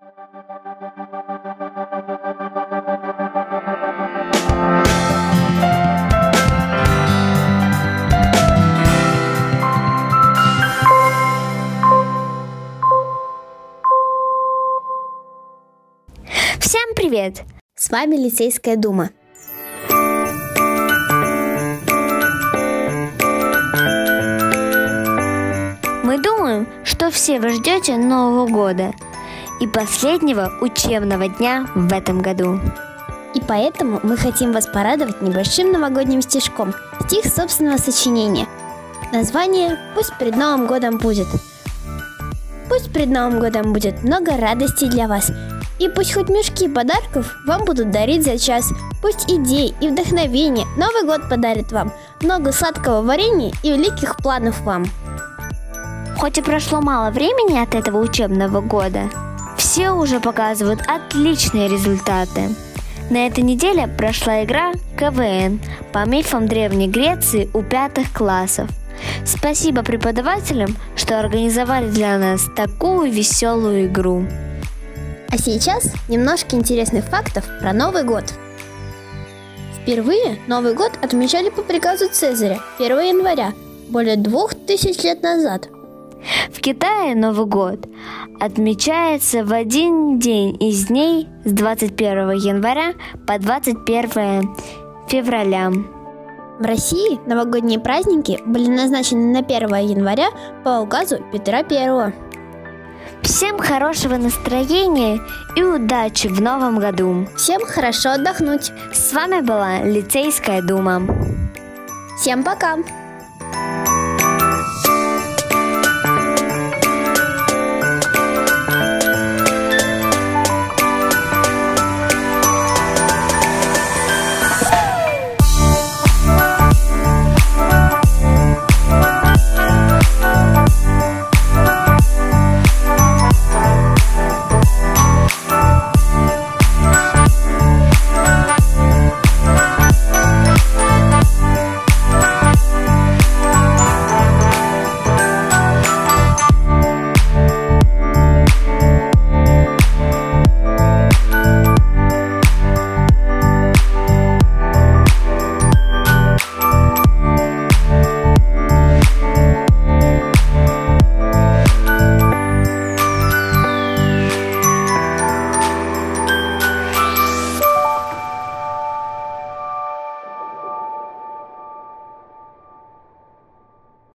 Всем привет! С вами Лицейская дума. Мы думаем, что все вы ждете Нового года и последнего учебного дня в этом году. И поэтому мы хотим вас порадовать небольшим новогодним стишком. Стих собственного сочинения. Название «Пусть перед Новым годом будет». Пусть перед Новым годом будет много радостей для вас. И пусть хоть мешки подарков вам будут дарить за час. Пусть идей и вдохновения Новый год подарит вам. Много сладкого варенья и великих планов вам. Хоть и прошло мало времени от этого учебного года, все уже показывают отличные результаты. На этой неделе прошла игра КВН по мифам Древней Греции у пятых классов. Спасибо преподавателям, что организовали для нас такую веселую игру. А сейчас немножко интересных фактов про Новый год. Впервые Новый год отмечали по приказу Цезаря 1 января, более двух тысяч лет назад. В Китае Новый год отмечается в один день из дней с 21 января по 21 февраля. В России новогодние праздники были назначены на 1 января по указу Петра I. Всем хорошего настроения и удачи в новом году. Всем хорошо отдохнуть. С вами была Лицейская дума. Всем пока!